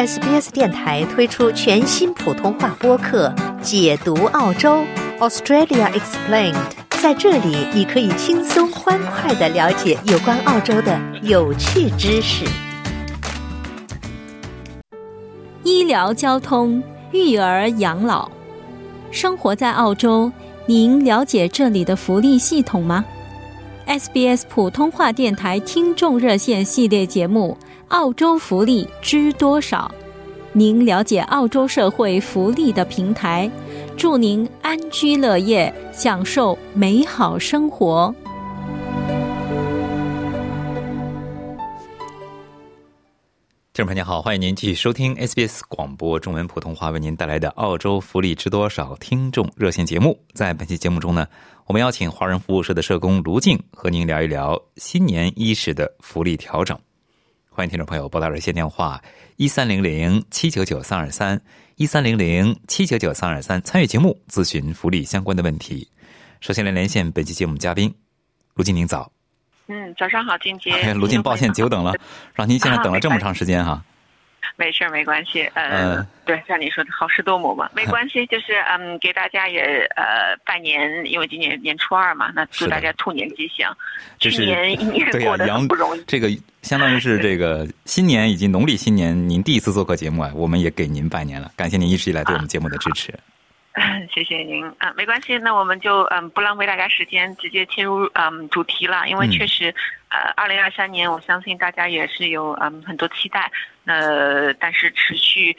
SBS 电台推出全新普通话播客《解读澳洲 Australia Explained》。在这里，你可以轻松欢快的了解有关澳洲的有趣知识。医疗、交通、育儿、养老，生活在澳洲，您了解这里的福利系统吗？SBS 普通话电台听众热线系列节目。澳洲福利知多少？您了解澳洲社会福利的平台，祝您安居乐业，享受美好生活。听众朋友好，欢迎您继续收听 SBS 广播中文普通话为您带来的澳洲福利知多少听众热线节目。在本期节目中呢，我们邀请华人服务社的社工卢静和您聊一聊新年伊始的福利调整。欢迎听众朋友拨打热线电话一三零零七九九三二三一三零零七九九三二三参与节目咨询福利相关的问题。首先来连线本期节目嘉宾卢静，您早。嗯，早上好，静杰。卢静，抱歉久等了，让您现在等了这么长时间哈。没事儿没关系。呃，对，像你说的好事多磨嘛，没关系，就是嗯，给大家也呃拜年，因为今年年初二嘛，那祝大家兔年吉祥。去年一年过得不容易。这个相当于是这个新年以及农历新年，您第一次做客节目啊，我们也给您拜年了，感谢您一直以来对我们节目的支持。谢谢您啊，没关系，那我们就嗯不浪费大家时间，直接切入嗯主题了，因为确实呃二零二三年，我相信大家也是有嗯很多期待，呃但是持续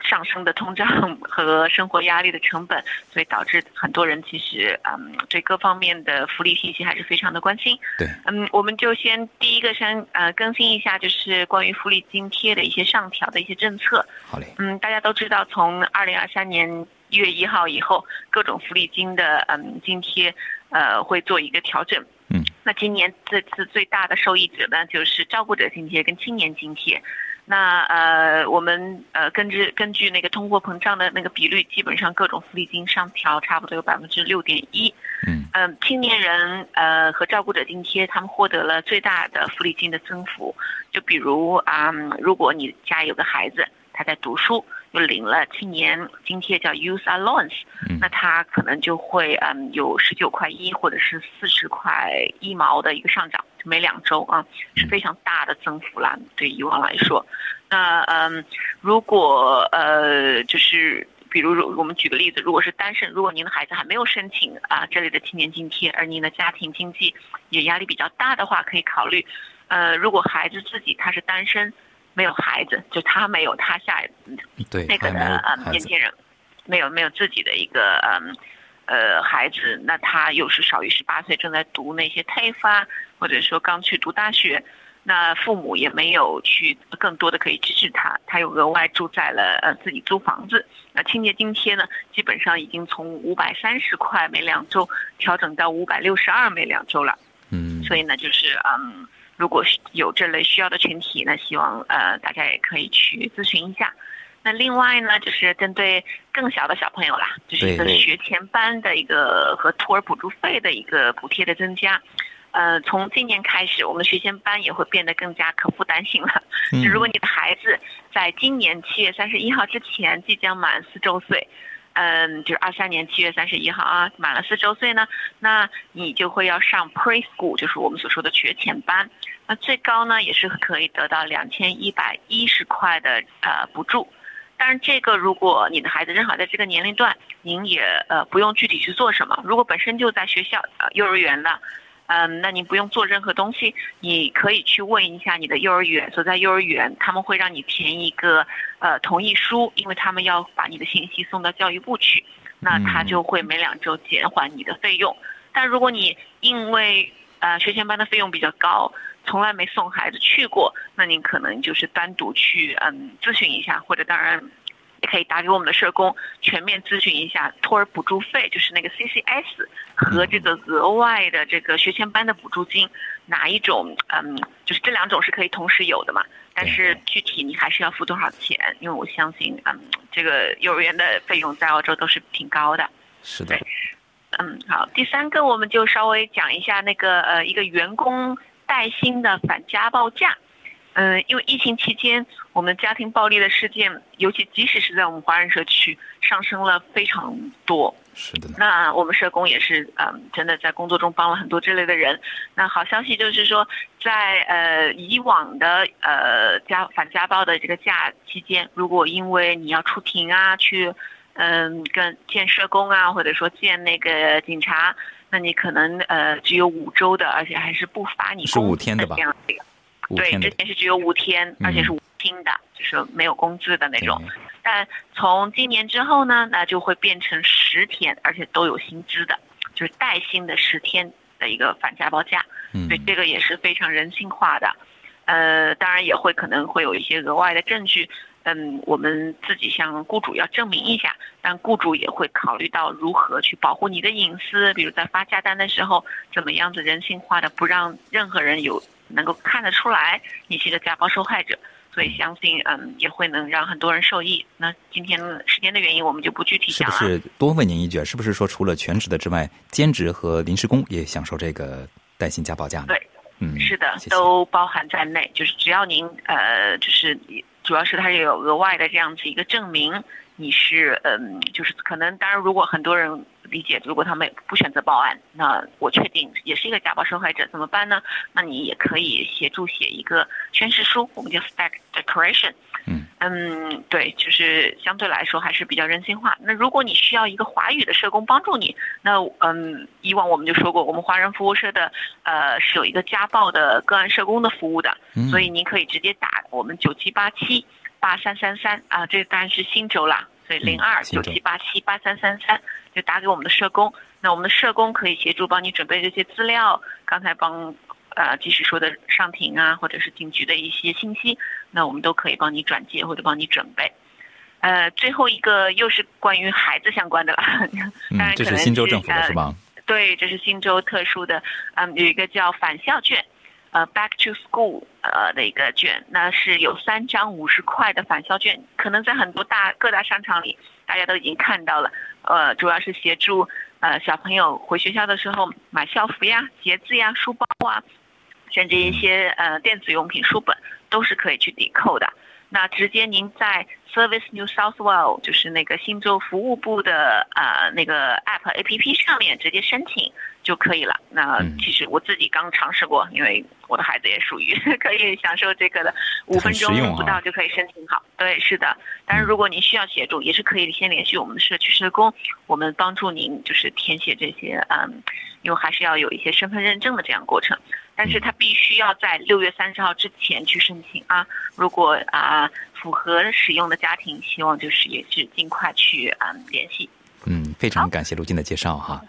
上升的通胀和生活压力的成本，所以导致很多人其实嗯对各方面的福利信息还是非常的关心。对，嗯我们就先第一个先呃更新一下，就是关于福利津贴的一些上调的一些政策。好嘞，嗯大家都知道，从二零二三年。一月一号以后，各种福利金的嗯津贴，呃会做一个调整。嗯，那今年这次最大的受益者呢，就是照顾者津贴跟青年津贴。那呃，我们呃根据根据那个通货膨胀的那个比率，基本上各种福利金上调差不多有百分之六点一。嗯，嗯，青年人呃和照顾者津贴，他们获得了最大的福利金的增幅。就比如啊，如果你家有个孩子，他在读书。就领了青年津贴，叫 Youth Allowance，那他可能就会嗯有十九块一或者是四十块一毛的一个上涨，每两周啊是非常大的增幅啦。对以往来说，那嗯如果呃就是比如我们举个例子，如果是单身，如果您的孩子还没有申请啊这类的青年津贴，而您的家庭经济也压力比较大的话，可以考虑，呃如果孩子自己他是单身。没有孩子，就他没有他下对那个的呃年轻人，没有没有自己的一个嗯呃孩子，那他又是少于十八岁，正在读那些 TAFE 啊，或者说刚去读大学，那父母也没有去更多的可以支持他，他又额外住在了呃自己租房子，那清洁津贴呢，基本上已经从五百三十块每两周调整到五百六十二每两周了，嗯，所以呢就是嗯。如果有这类需要的群体，那希望呃大家也可以去咨询一下。那另外呢，就是针对更小的小朋友啦，就是一个学前班的一个和托儿补助费的一个补贴的增加。呃，从今年开始，我们学前班也会变得更加可负担性了。就如果你的孩子在今年七月三十一号之前即将满四周岁。嗯，就是二三年七月三十一号啊，满了四周岁呢，那你就会要上 preschool，就是我们所说的学前班。那最高呢，也是可以得到两千一百一十块的呃补助。但是，这个如果你的孩子正好在这个年龄段，您也呃不用具体去做什么。如果本身就在学校呃幼儿园了。嗯，那您不用做任何东西，你可以去问一下你的幼儿园所在幼儿园，他们会让你填一个呃同意书，因为他们要把你的信息送到教育部去，那他就会每两周减缓你的费用。但如果你因为呃学前班的费用比较高，从来没送孩子去过，那您可能就是单独去嗯咨询一下，或者当然。也可以打给我们的社工，全面咨询一下托儿补助费，就是那个 CCS 和这个额外的这个学前班的补助金，哪一种？嗯，就是这两种是可以同时有的嘛？但是具体你还是要付多少钱？因为我相信，嗯，这个幼儿园的费用在澳洲都是挺高的。是的。嗯，好，第三个我们就稍微讲一下那个呃，一个员工带薪的反家暴假。嗯，因为疫情期间，我们家庭暴力的事件，尤其即使是在我们华人社区，上升了非常多。是的。那我们社工也是，嗯，真的在工作中帮了很多这类的人。那好消息就是说，在呃以往的呃家反家暴的这个假期间，如果因为你要出庭啊，去嗯跟见社工啊，或者说见那个警察，那你可能呃只有五周的，而且还是不罚你是五天的吧？这样的。对，之前是只有五天，而且是无薪的，就是没有工资的那种。但从今年之后呢，那就会变成十天，而且都有薪资的，就是带薪的十天的一个反家暴假。嗯，对，这个也是非常人性化的。呃，当然也会可能会有一些额外的证据，嗯，我们自己向雇主要证明一下，但雇主也会考虑到如何去保护你的隐私，比如在发假单的时候，怎么样子人性化的不让任何人有。能够看得出来你是一个家暴受害者，所以相信嗯也会能让很多人受益。那今天时间的原因，我们就不具体讲了。是不是多问您一句，是不是说除了全职的之外，兼职和临时工也享受这个带薪家暴假呢？对，嗯，是的，都包含在内。就是只要您呃，就是主要是它有额外的这样子一个证明，你是嗯，就是可能当然如果很多人。理解，如果他们不选择报案，那我确定也是一个家暴受害者，怎么办呢？那你也可以协助写一个宣誓书，我们叫 stack declaration。嗯嗯，对，就是相对来说还是比较人性化。那如果你需要一个华语的社工帮助你，那嗯，以往我们就说过，我们华人服务社的呃是有一个家暴的个案社工的服务的，所以您可以直接打我们九七八七八三三三啊，这当然是新州啦，所以零二九七八七八三三三。就打给我们的社工，那我们的社工可以协助帮你准备这些资料。刚才帮呃继续说的上庭啊，或者是警局的一些信息，那我们都可以帮你转接或者帮你准备。呃，最后一个又是关于孩子相关的了，当然这是新州政府的是吧？对，这是新州特殊的，嗯，有一个叫返校券，呃，Back to School 呃的一个券，那是有三张五十块的返校券，可能在很多大各大商场里大家都已经看到了。呃，主要是协助呃小朋友回学校的时候买校服呀、鞋子呀、书包啊，甚至一些呃电子用品、书本都是可以去抵扣的。那直接您在 Service New South Wales 就是那个新州服务部的呃那个 App A P P 上面直接申请就可以了。那其实我自己刚尝试过，因为我的孩子也属于 可以享受这个的，五分钟不到就可以申请好。对，是的。但是如果您需要协助，也是可以先联系我们的社区社工，我们帮助您就是填写这些嗯，因为还是要有一些身份认证的这样过程。但是他必须要在六月三十号之前去申请啊！如果啊符合使用的家庭，希望就是也是尽快去啊联系。嗯，非常感谢卢静的介绍哈。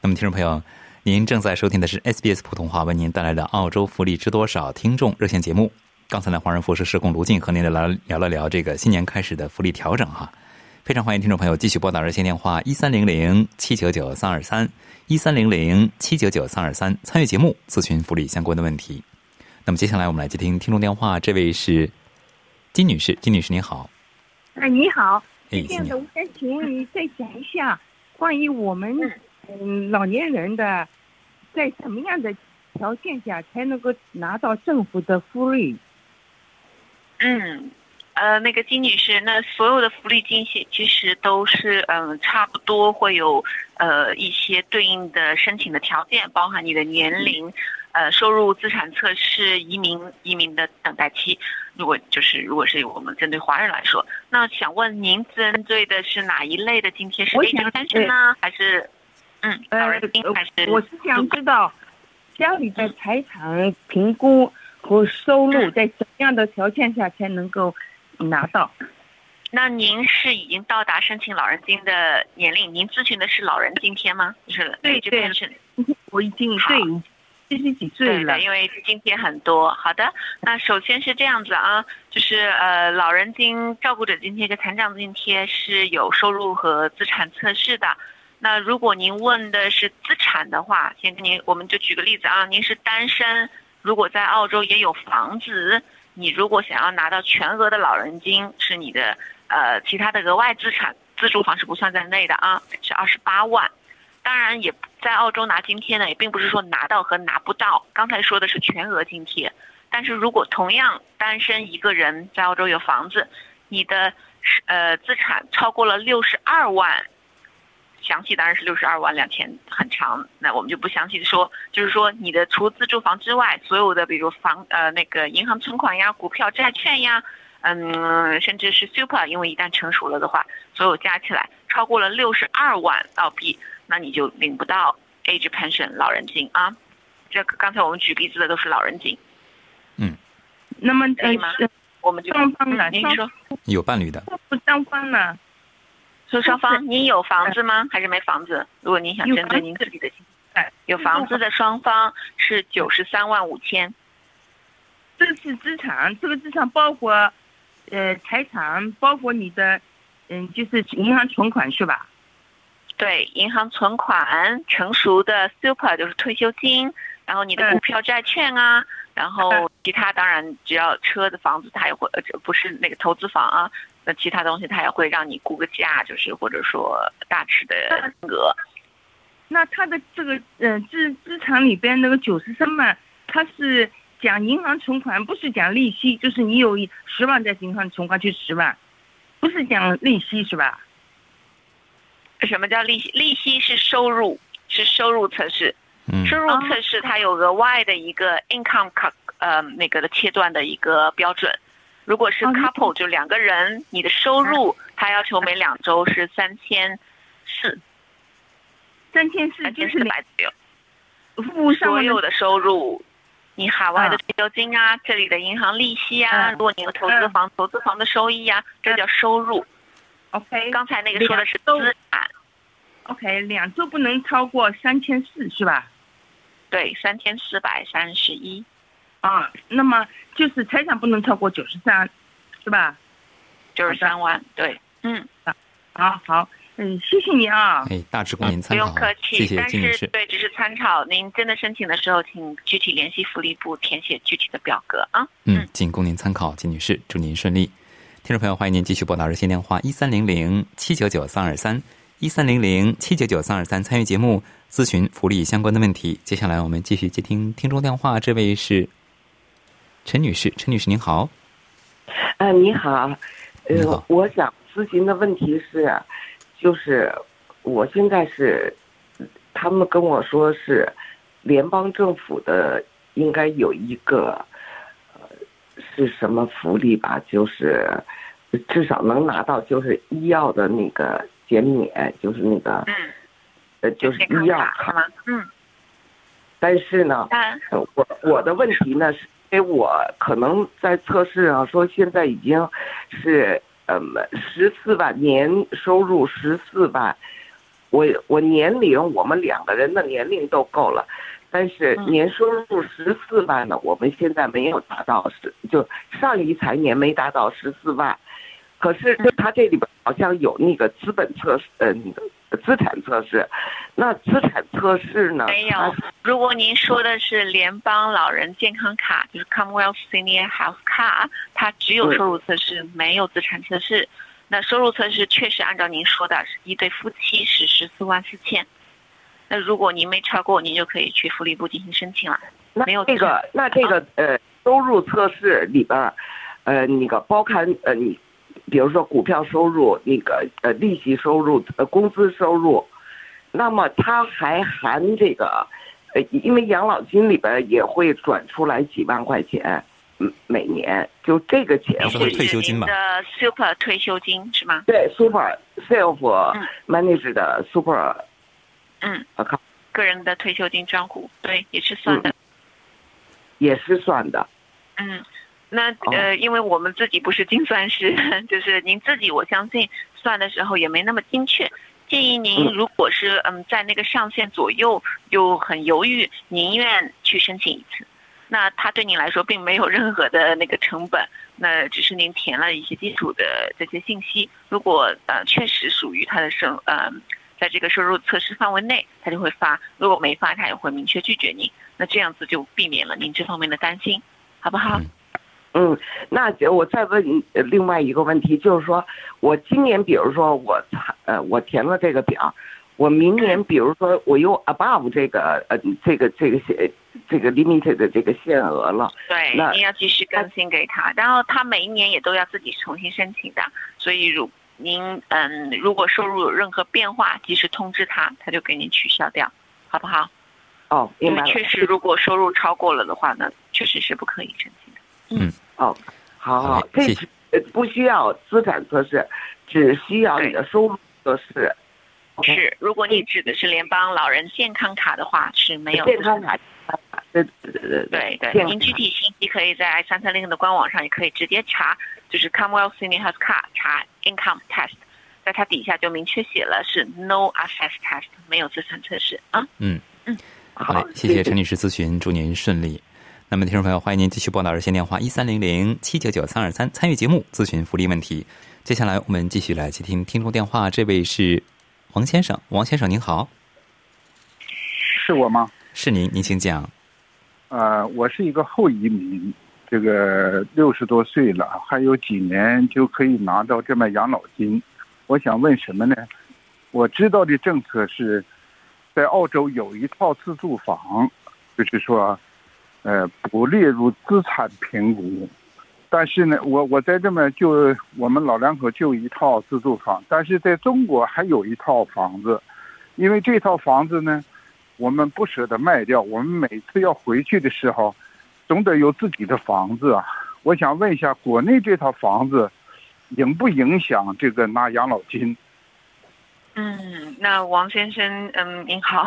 那么听众朋友，您正在收听的是 SBS 普通话为您带来的澳洲福利知多少听众热线节目。刚才呢，华人服饰社工卢静和您来聊了聊这个新年开始的福利调整哈。非常欢迎听众朋友继续拨打热线电话一三零零七九九三二三。一三零零七九九三二三，参与节目咨询福利相关的问题。那么接下来我们来接听听众电话，这位是金女士，金女士您好。哎，你好，是这样的，我想请问你再讲一下关于我们嗯老年人的，在什么样的条件下才能够拿到政府的福利？嗯。呃，那个金女士，那所有的福利金其其实都是嗯，差不多会有呃一些对应的申请的条件，包含你的年龄、呃收入、资产测试、移民移民的等待期。如果就是如果是我们针对华人来说，那想问您针对的是哪一类的津贴？是一等单身呢，还是嗯老人金？还是我是想知道家里的财产评估和收入在什么样的条件下才能够？拿到，那您是已经到达申请老人金的年龄？您咨询的是老人津贴吗？就是对对是，我已经对七十几岁了，因为津贴很多。好的，那首先是这样子啊，就是呃，老人金、照顾者津贴跟残障津贴是有收入和资产测试的。那如果您问的是资产的话，先跟您，我们就举个例子啊，您是单身，如果在澳洲也有房子。你如果想要拿到全额的老人金，是你的呃其他的额外资产，自住房是不算在内的啊，是二十八万。当然也在澳洲拿津贴呢，也并不是说拿到和拿不到。刚才说的是全额津贴，但是如果同样单身一个人在澳洲有房子，你的呃资产超过了六十二万。详细当然是六十二万两千，很长，那我们就不详细的说。就是说，你的除自住房之外，所有的比如房呃那个银行存款呀、股票、债券呀，嗯，甚至是 super，因为一旦成熟了的话，所有加起来超过了六十二万澳币，那你就领不到 age pension 老人金啊。这刚才我们举例子的都是老人金。嗯，那么可以吗？我们就双方的，您说有伴侣的，不双方呢？说双方，您有房子吗？还是没房子？如果您想针对您自己的情况，有房子的双方是九十三万五千。这是资产，这个资产包括，呃，财产，包括你的，嗯，就是银行存款是吧？对，银行存款、成熟的 super 就是退休金，然后你的股票、债券啊，然后其他当然只要车的房子，它也会呃，不是那个投资房啊。那其他东西他也会让你估个价，就是或者说大致的额。那它的这个嗯资资产里边那个九十三万，它是讲银行存款，不是讲利息，就是你有十万在银行存款就十万，不是讲利息是吧？什么叫利息？利息是收入，是收入测试。嗯。收入测试它有额外的一个 income 卡呃那个的切断的一个标准。如果是 couple 就两个人，你的收入他要求每两周是三千四，三千四就是百左右。付所有的收入，你海外的退休金啊，这里的银行利息啊，如果你有投资房，投资房的收益啊，这叫收入。OK，刚才那个说的是资产。OK，两周不能超过三千四是吧？对，三千四百三十一。啊，那么就是财产不能超过九十三，是吧？九十三万，对，嗯，好好，嗯，谢谢您啊。哎，大致供您参考，不用客气。谢谢金女士。对，只是参考，您真的申请的时候，请具体联系福利部填写具体的表格啊。嗯，仅供您参考，金女士，祝您顺利。听众朋友，欢迎您继续拨打热线电话一三零零七九九三二三一三零零七九九三二三参与节目咨询福利相关的问题。接下来我们继续接听听众电话，这位是。陈女士，陈女士您好。啊，你好，呃，我想咨询的问题是，就是我现在是，他们跟我说是，联邦政府的应该有一个，呃，是什么福利吧？就是至少能拿到就是医药的那个减免，就是那个，嗯，呃，就是医药卡？嗯。但是呢，我我的问题呢是。因为我可能在测试上说，现在已经是呃十四万年收入十四万，我我年龄我们两个人的年龄都够了，但是年收入十四万呢，我们现在没有达到十，就上一财年没达到十四万，可是它这里边好像有那个资本测试，呃那个。资产测试，那资产测试呢？没有。如果您说的是联邦老人健康卡，就是 Commonwealth Senior Health Card，，它只有收入测试，没有资产测试。那收入测试确实按照您说的，是一对夫妻是十四万四千。那如果您没超过，您就可以去福利部进行申请了。没有这个，那这个呃，收入测试里边，呃，那个包含呃你。比如说股票收入，那个呃利息收入，呃工资收入，那么它还含这个，呃因为养老金里边也会转出来几万块钱，嗯每年就这个钱会退休金吧？的 super 退休金是吗？对，super self managed 的 super，嗯，个人的退休金账户，对，也是算的，也是算的，嗯。那呃，因为我们自己不是精算师，就是您自己，我相信算的时候也没那么精确。建议您，如果是嗯在那个上限左右又很犹豫，宁愿去申请一次。那它对您来说并没有任何的那个成本，那只是您填了一些基础的这些信息。如果呃确实属于他的收呃在这个收入测试范围内，他就会发；如果没发，他也会明确拒绝您。那这样子就避免了您这方面的担心，好不好？嗯，那我再问另外一个问题，就是说，我今年比如说我呃我填了这个表，我明年比如说我又 above 这个呃这个这个限这个 limited 的这个限额了。对，你要及时更新给他，然后他每一年也都要自己重新申请的。所以如您嗯，如果收入有任何变化，及时通知他，他就给您取消掉，好不好？哦，因为确实，如果收入超过了的话呢，确实是不可以申请的。嗯，哦，好好，这不需要资产测试，只需要你的收入测试。是，如果你指的是联邦老人健康卡的话，是没有健康卡。对对对对对，您具体信息可以在三三零的官网上，也可以直接查，就是 Commonwealth Senior Health Card 查 Income Test，在它底下就明确写了是 No Assess Test，没有资产测试啊。嗯嗯，好嘞，谢谢陈女士咨询，祝您顺利。那么，听众朋友，欢迎您继续拨打热线电话一三零零七九九三二三参与节目咨询福利问题。接下来我们继续来接听听众电话，这位是王先生，王先生您好，是我吗？是您，您请讲。呃，我是一个后移民，这个六十多岁了，还有几年就可以拿到这么养老金。我想问什么呢？我知道的政策是，在澳洲有一套自住房，就是说，呃，不列入资产评估。但是呢，我我在这边就我们老两口就一套自住房，但是在中国还有一套房子，因为这套房子呢。我们不舍得卖掉，我们每次要回去的时候，总得有自己的房子啊。我想问一下，国内这套房子影不影响这个拿养老金？嗯，那王先生，嗯，您好，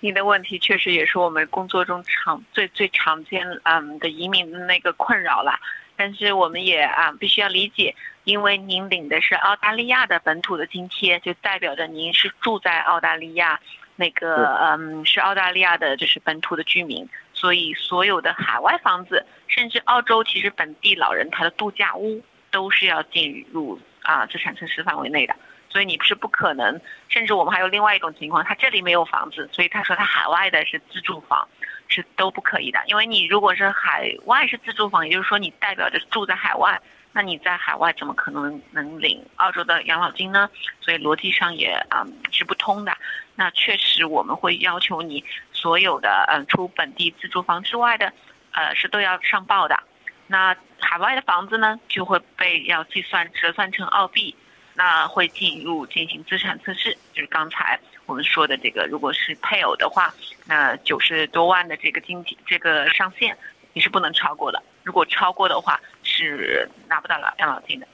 您的问题确实也是我们工作中常最最常见嗯的移民的那个困扰了。但是我们也啊必须要理解，因为您领的是澳大利亚的本土的津贴，就代表着您是住在澳大利亚。那个嗯，是澳大利亚的，就是本土的居民，所以所有的海外房子，甚至澳洲，其实本地老人他的度假屋都是要进入啊资产测试范围内的，所以你是不可能。甚至我们还有另外一种情况，他这里没有房子，所以他说他海外的是自住房，是都不可以的。因为你如果是海外是自住房，也就是说你代表着住在海外。那你在海外怎么可能能领澳洲的养老金呢？所以逻辑上也啊是不通的。那确实我们会要求你所有的嗯除本地自住房之外的，呃是都要上报的。那海外的房子呢就会被要计算折算成澳币，那会进入进行资产测试。就是刚才我们说的这个，如果是配偶的话，那九十多万的这个经济这个上限你是不能超过的。如果超过的话，是拿不到老养老金的。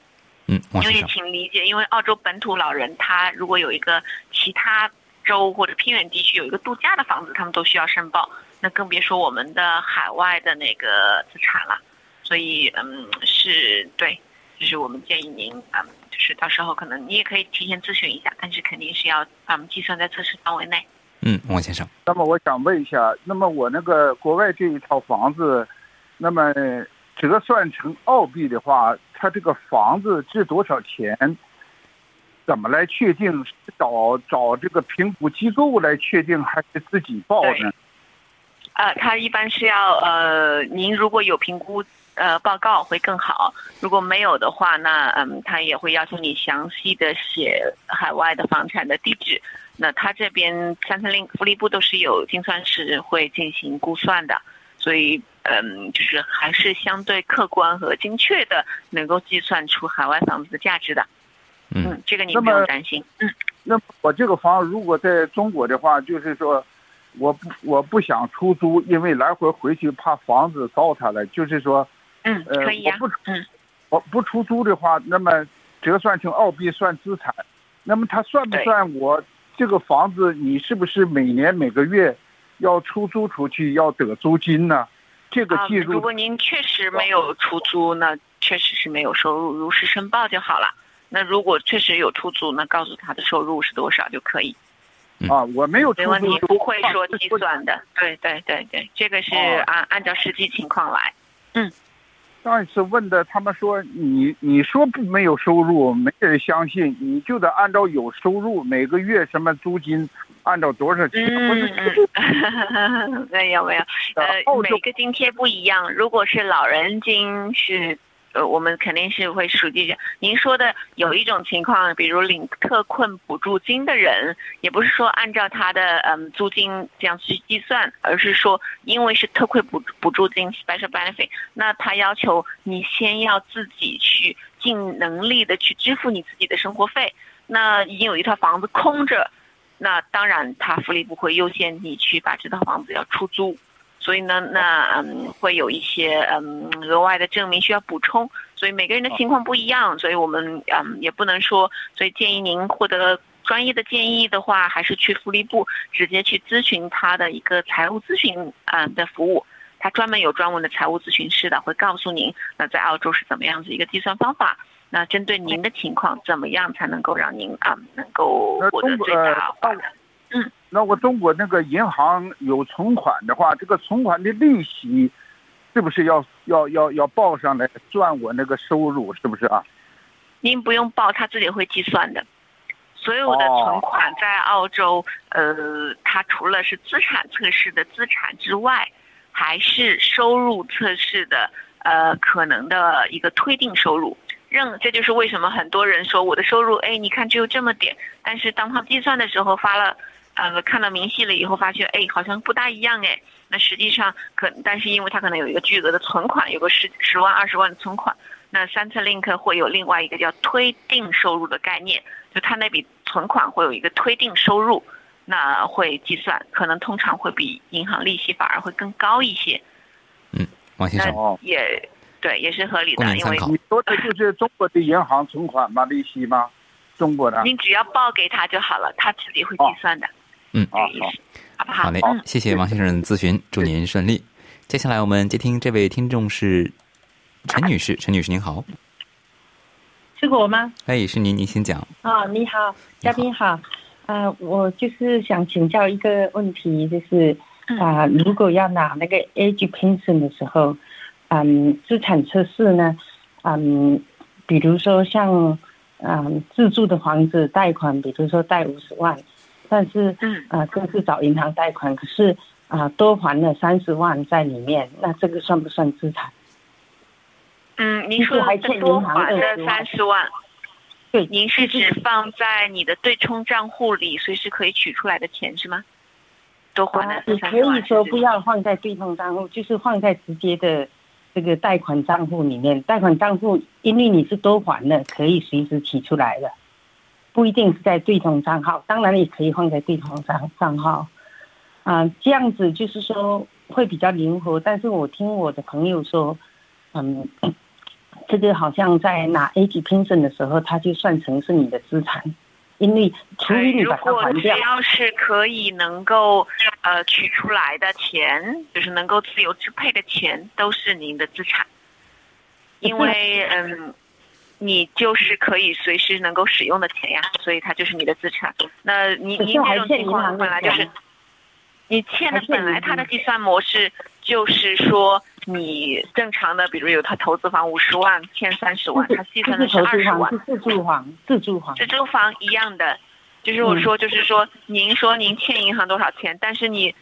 嗯，因为请理解，因为澳洲本土老人他如果有一个其他州或者偏远地区有一个度假的房子，他们都需要申报。那更别说我们的海外的那个资产了。所以，嗯，是对，就是我们建议您，嗯，就是到时候可能你也可以提前咨询一下，但是肯定是要把我们计算在测试范围内。嗯，王先生。那么我想问一下，那么我那个国外这一套房子。那么折算成澳币的话，它这个房子值多少钱？怎么来确定？找找这个评估机构来确定，还是自己报呢？呃，他一般是要呃，您如果有评估呃报告会更好。如果没有的话，那嗯，他也会要求你详细的写海外的房产的地址。那他这边三三零福利部都是有精算师会进行估算的，所以。嗯，就是还是相对客观和精确的，能够计算出海外房子的价值的。嗯，这个你不用担心。嗯，那我这个房如果在中国的话，就是说，我不我不想出租，因为来回回去怕房子糟蹋了。就是说，嗯，可以呀。嗯，我不出租的话，那么折算成澳币算资产，那么它算不算我这个房子？你是不是每年每个月要出租出去要得租金呢？这个记录，如果您确实没有出租，那确实是没有收入，如实申报就好了。那如果确实有出租，那告诉他的收入是多少就可以。啊，我没有出租，没问题，不会说计算的。对对对对，这个是按按照实际情况来。嗯。上一次问的，他们说你你说不没有收入，没人相信，你就得按照有收入，每个月什么租金。按照多少钱？没有没有，呃，每个津贴不一样。如果是老人金是呃，我们肯定是会熟悉一下。您说的有一种情况，比如领特困补助金的人，也不是说按照他的嗯租金这样去计算，而是说因为是特困补补助金 （special benefit），那他要求你先要自己去尽能力的去支付你自己的生活费。那已经有一套房子空着，那当然他福利部会优先你去把这套房子要出租。所以呢，那嗯会有一些嗯额外的证明需要补充，所以每个人的情况不一样，所以我们嗯也不能说，所以建议您获得专业的建议的话，还是去福利部直接去咨询他的一个财务咨询啊的服务，他专门有专门的财务咨询师的，会告诉您那在澳洲是怎么样子一个计算方法，那针对您的情况怎么样才能够让您啊能够获得最大化的。嗯，那我中国那个银行有存款的话，这个存款的利息，是不是要要要要报上来算我那个收入？是不是啊？您不用报，他自己会计算的。所有的存款在澳洲，呃，它除了是资产测试的资产之外，还是收入测试的呃可能的一个推定收入。任这就是为什么很多人说我的收入，哎，你看只有这么点，但是当他计算的时候发了。呃，看了明细了以后，发现哎，好像不大一样哎。那实际上可，但是因为他可能有一个巨额的存款，有个十十万、二十万的存款，那三特 link 会有另外一个叫推定收入的概念，就他那笔存款会有一个推定收入，那会计算，可能通常会比银行利息反而会更高一些。嗯，王先生也对，也是合理的，因为你说的就是中国的银行存款吗？利息吗？中国的？您只要报给他就好了，他自己会计算的。嗯，好，好不好？好嘞，谢谢王先生咨询，祝您顺利。接下来我们接听这位听众是陈女士，陈女士您好，是我吗？哎，是您，您先讲。啊，你好，嘉宾好，啊，我就是想请教一个问题，就是啊，如果要拿那个 age pension 的时候，嗯，资产测试呢，嗯，比如说像嗯自住的房子贷款，比如说贷五十万。但是，嗯啊，这是找银行贷款，可是啊，多还了三十万在里面，那这个算不算资产？嗯，您说的多还的三十万，对，您是指放在你的对冲账户里，随时可以取出来的钱是吗？多还的你可以说不要放在对冲账户，就是放在直接的这个贷款账户里面。贷款账户因为你是多还的，可以随时取出来的。不一定是在对冲账号，当然也可以放在对冲账账号，啊，这样子就是说会比较灵活。但是我听我的朋友说，嗯，这个好像在拿 A G pension 的时候，它就算成是你的资产，因为除非你把它还掉。只要是可以能够呃取出来的钱，就是能够自由支配的钱，都是您的资产，因为嗯。你就是可以随时能够使用的钱呀，所以它就是你的资产。那你你这种情况本来就是，你欠的本来它的计算模式就是说，你正常的，比如有他投资房五十万，欠三十万，他计算的是二十万。自住房，自住房，自住房一样的，就是我说，就是说，您说您欠银行多少钱，但是你。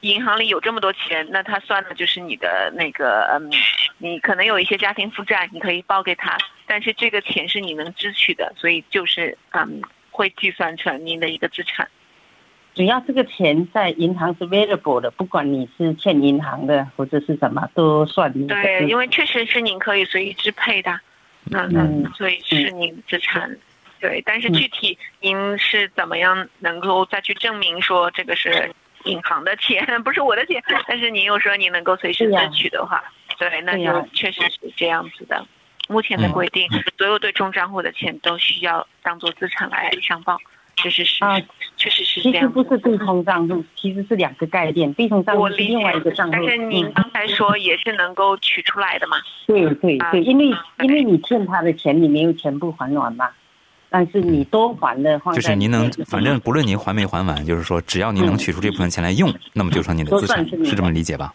银行里有这么多钱，那他算的就是你的那个，嗯，你可能有一些家庭负债，你可以报给他，但是这个钱是你能支取的，所以就是嗯，会计算成您的一个资产。只要这个钱在银行是 available 的，不管你是欠银行的或者是什么，都算你对，因为确实是您可以随意支配的，那那所以是您的资产。对，但是具体您是怎么样能够再去证明说这个是？银行的钱 不是我的钱，但是您又说您能够随时支取的话，对，那就确实是这样子的。目前的规定，所有对冲账户的钱都需要当做资产来上报，这是是确实是这样。其实不是对冲账户，其实是两个概念。对冲账户是另外一个账户。但是您刚才说也是能够取出来的嘛？对对对，因为因为你欠他的钱，你没有全部还完嘛。但是你多还的话，就是您能，反正不论您还没还完，就是说只要您能取出这部分钱来用，那么就成您的资产，是这么理解吧？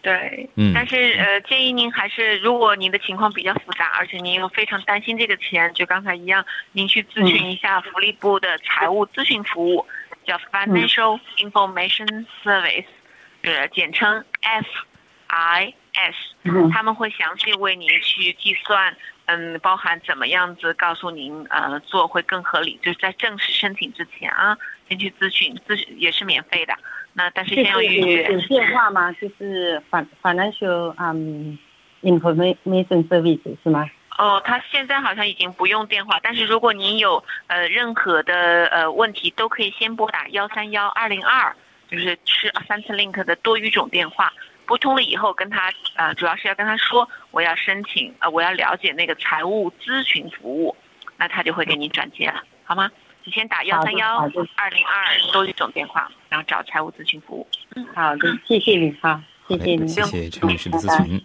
对，嗯。但是呃，建议您还是，如果您的情况比较复杂，而且您又非常担心这个钱，就刚才一样，您去咨询一下福利部的财务咨询服务，叫 Financial Information Service，呃，简称 F I S，他们会详细为您去计算，嗯，包含怎么样子告诉您，呃，做会更合理，就是在正式申请之前啊，先去咨询，咨询也是免费的。那但是先要预约。有电话吗？就是反 financial 嗯 information service 是吗？哦，他现在好像已经不用电话，但是如果您有呃任何的呃问题，都可以先拨打幺三幺二零二，就是是三次 link 的多语种电话。拨通了以后，跟他呃，主要是要跟他说我要申请呃，我要了解那个财务咨询服务，那他就会给你转接了，好吗？你先打幺三幺二零二多一种电话，然后找财务咨询服务。嗯，好的，谢谢你，哈，谢谢你，谢谢陈女士的咨询。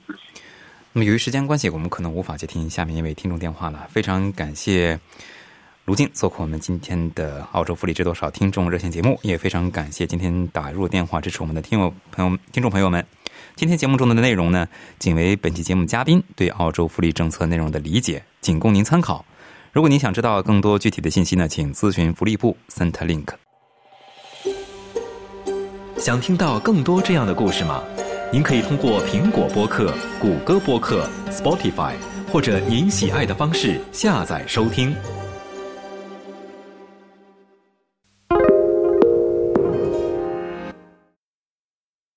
那么由于时间关系，我们可能无法接听下面一位听众电话了。非常感谢卢静做客我们今天的澳洲福利知多少听众热线节目，也非常感谢今天打入电话支持我们的听友朋友、听众朋友们。今天节目中的内容呢，仅为本期节目嘉宾对澳洲福利政策内容的理解，仅供您参考。如果您想知道更多具体的信息呢，请咨询福利部 Centrelink。想听到更多这样的故事吗？您可以通过苹果播客、谷歌播客、Spotify 或者您喜爱的方式下载收听。